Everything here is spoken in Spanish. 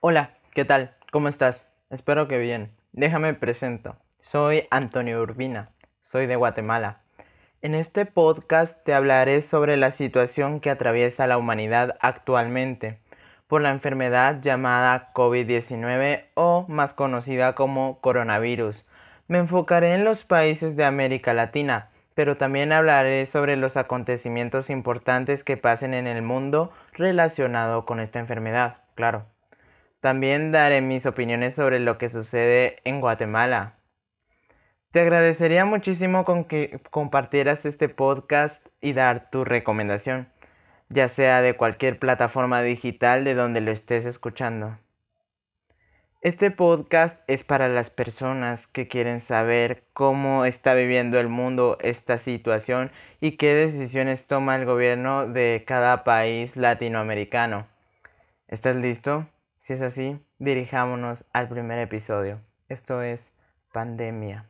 Hola, ¿qué tal? ¿Cómo estás? Espero que bien. Déjame presento. Soy Antonio Urbina. Soy de Guatemala. En este podcast te hablaré sobre la situación que atraviesa la humanidad actualmente por la enfermedad llamada COVID-19 o más conocida como coronavirus. Me enfocaré en los países de América Latina, pero también hablaré sobre los acontecimientos importantes que pasen en el mundo relacionado con esta enfermedad, claro. También daré mis opiniones sobre lo que sucede en Guatemala. Te agradecería muchísimo que compartieras este podcast y dar tu recomendación, ya sea de cualquier plataforma digital de donde lo estés escuchando. Este podcast es para las personas que quieren saber cómo está viviendo el mundo esta situación y qué decisiones toma el gobierno de cada país latinoamericano. ¿Estás listo? Si es así, dirijámonos al primer episodio. Esto es pandemia.